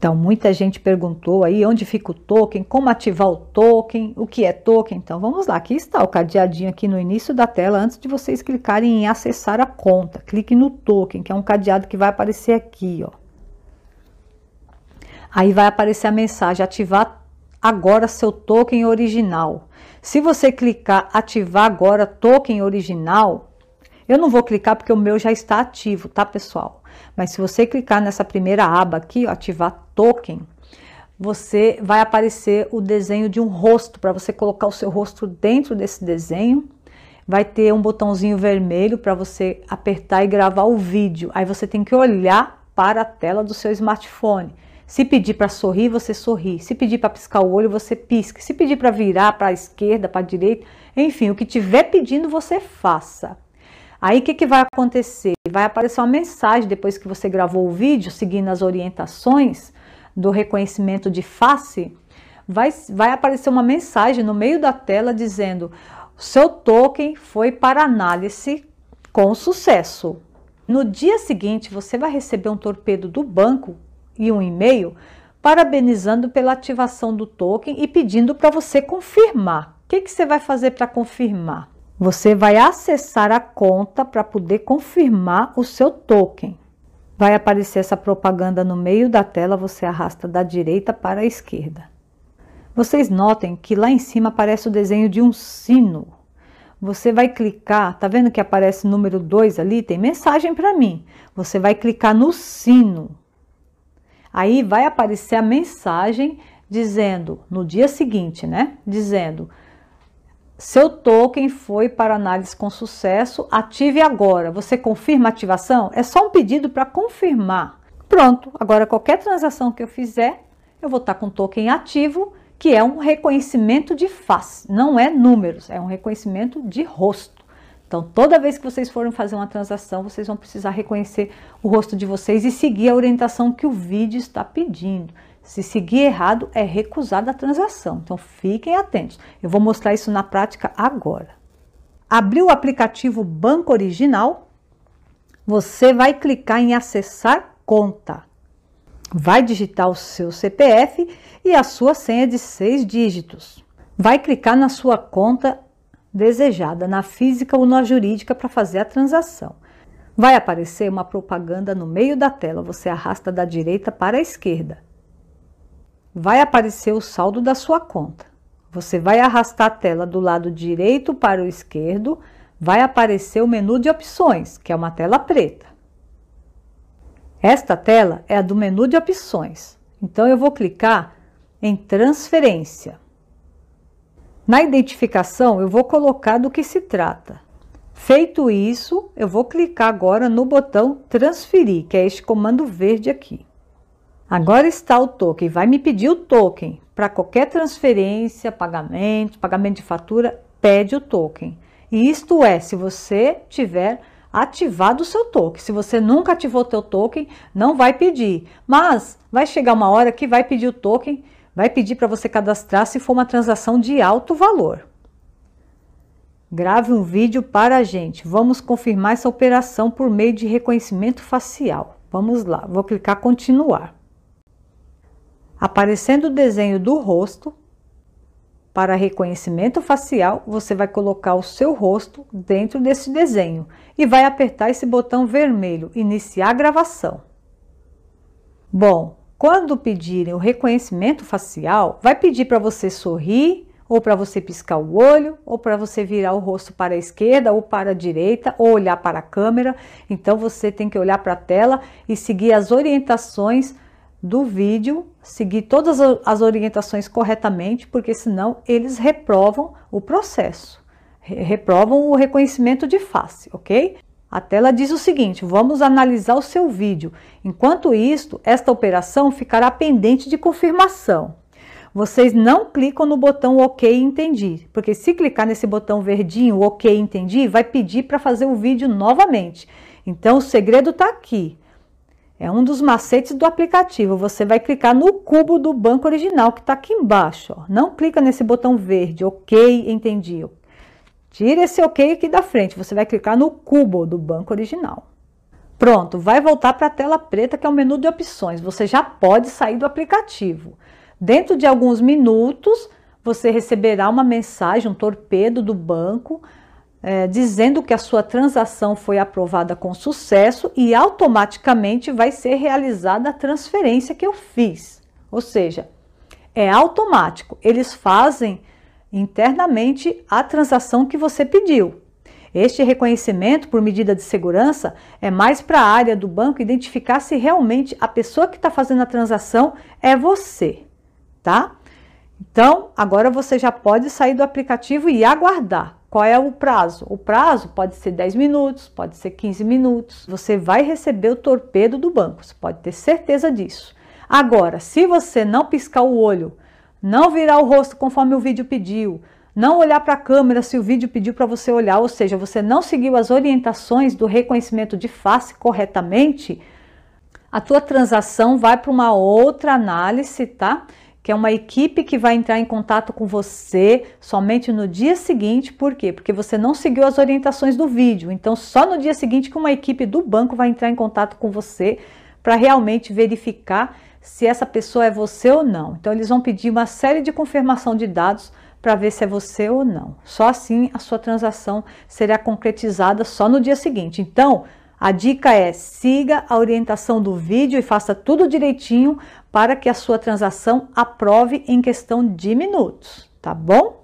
Então, muita gente perguntou aí onde fica o token, como ativar o token, o que é token. Então, vamos lá. Aqui está o cadeadinho aqui no início da tela, antes de vocês clicarem em acessar a conta. Clique no token, que é um cadeado que vai aparecer aqui, ó. Aí vai aparecer a mensagem, ativar agora seu token original. Se você clicar ativar agora token original, eu não vou clicar porque o meu já está ativo, tá, pessoal? Mas se você clicar nessa primeira aba aqui, ó, ativar token, você vai aparecer o desenho de um rosto para você colocar o seu rosto dentro desse desenho. Vai ter um botãozinho vermelho para você apertar e gravar o vídeo. Aí você tem que olhar para a tela do seu smartphone. Se pedir para sorrir, você sorri. Se pedir para piscar o olho, você pisca. Se pedir para virar para a esquerda, para a direita, enfim, o que tiver pedindo, você faça. Aí o que, que vai acontecer? Vai aparecer uma mensagem depois que você gravou o vídeo, seguindo as orientações do reconhecimento de face, vai, vai aparecer uma mensagem no meio da tela dizendo: seu token foi para análise com sucesso. No dia seguinte, você vai receber um torpedo do banco e um e-mail parabenizando pela ativação do token e pedindo para você confirmar. O que, que você vai fazer para confirmar? Você vai acessar a conta para poder confirmar o seu token. Vai aparecer essa propaganda no meio da tela, você arrasta da direita para a esquerda. Vocês notem que lá em cima aparece o desenho de um sino. Você vai clicar, tá vendo que aparece número 2 ali? Tem mensagem para mim. Você vai clicar no sino. Aí vai aparecer a mensagem dizendo, no dia seguinte, né? Dizendo, seu token foi para análise com sucesso. Ative agora. Você confirma a ativação? É só um pedido para confirmar. Pronto. Agora, qualquer transação que eu fizer, eu vou estar com token ativo, que é um reconhecimento de face. Não é números, é um reconhecimento de rosto. Então, toda vez que vocês forem fazer uma transação, vocês vão precisar reconhecer o rosto de vocês e seguir a orientação que o vídeo está pedindo. Se seguir errado, é recusada a transação. Então fiquem atentos. Eu vou mostrar isso na prática agora. Abriu o aplicativo Banco Original, você vai clicar em acessar conta. Vai digitar o seu CPF e a sua senha de seis dígitos. Vai clicar na sua conta desejada, na física ou na jurídica, para fazer a transação. Vai aparecer uma propaganda no meio da tela. Você arrasta da direita para a esquerda vai aparecer o saldo da sua conta. Você vai arrastar a tela do lado direito para o esquerdo, vai aparecer o menu de opções, que é uma tela preta. Esta tela é a do menu de opções. Então eu vou clicar em transferência. Na identificação, eu vou colocar do que se trata. Feito isso, eu vou clicar agora no botão transferir, que é este comando verde aqui. Agora está o token, vai me pedir o token. Para qualquer transferência, pagamento, pagamento de fatura, pede o token. E isto é, se você tiver ativado o seu token. Se você nunca ativou o teu token, não vai pedir. Mas vai chegar uma hora que vai pedir o token, vai pedir para você cadastrar se for uma transação de alto valor. Grave um vídeo para a gente. Vamos confirmar essa operação por meio de reconhecimento facial. Vamos lá, vou clicar continuar. Aparecendo o desenho do rosto, para reconhecimento facial, você vai colocar o seu rosto dentro desse desenho e vai apertar esse botão vermelho, iniciar gravação. Bom, quando pedirem o reconhecimento facial, vai pedir para você sorrir, ou para você piscar o olho, ou para você virar o rosto para a esquerda ou para a direita, ou olhar para a câmera. Então você tem que olhar para a tela e seguir as orientações do vídeo, seguir todas as orientações corretamente, porque senão eles reprovam o processo, reprovam o reconhecimento de face, ok? A tela diz o seguinte: vamos analisar o seu vídeo. Enquanto isto, esta operação ficará pendente de confirmação. Vocês não clicam no botão OK Entendi, porque se clicar nesse botão verdinho OK Entendi, vai pedir para fazer o vídeo novamente. Então o segredo está aqui. É um dos macetes do aplicativo. Você vai clicar no cubo do banco original que está aqui embaixo. Ó. Não clica nesse botão verde, ok, entendi. Tira esse ok aqui da frente. Você vai clicar no cubo do banco original. Pronto, vai voltar para a tela preta, que é o menu de opções. Você já pode sair do aplicativo. Dentro de alguns minutos, você receberá uma mensagem, um torpedo do banco, é, dizendo que a sua transação foi aprovada com sucesso e automaticamente vai ser realizada a transferência que eu fiz. Ou seja, é automático. Eles fazem internamente a transação que você pediu. Este reconhecimento por medida de segurança é mais para a área do banco identificar se realmente a pessoa que está fazendo a transação é você, tá? Então, agora você já pode sair do aplicativo e aguardar. Qual é o prazo? O prazo pode ser 10 minutos, pode ser 15 minutos. Você vai receber o torpedo do banco, você pode ter certeza disso. Agora, se você não piscar o olho, não virar o rosto conforme o vídeo pediu, não olhar para a câmera se o vídeo pediu para você olhar, ou seja, você não seguiu as orientações do reconhecimento de face corretamente, a tua transação vai para uma outra análise, tá? Que é uma equipe que vai entrar em contato com você somente no dia seguinte, por quê? Porque você não seguiu as orientações do vídeo. Então, só no dia seguinte que uma equipe do banco vai entrar em contato com você para realmente verificar se essa pessoa é você ou não. Então, eles vão pedir uma série de confirmação de dados para ver se é você ou não. Só assim a sua transação será concretizada só no dia seguinte. Então, a dica é siga a orientação do vídeo e faça tudo direitinho para que a sua transação aprove em questão de minutos, tá bom?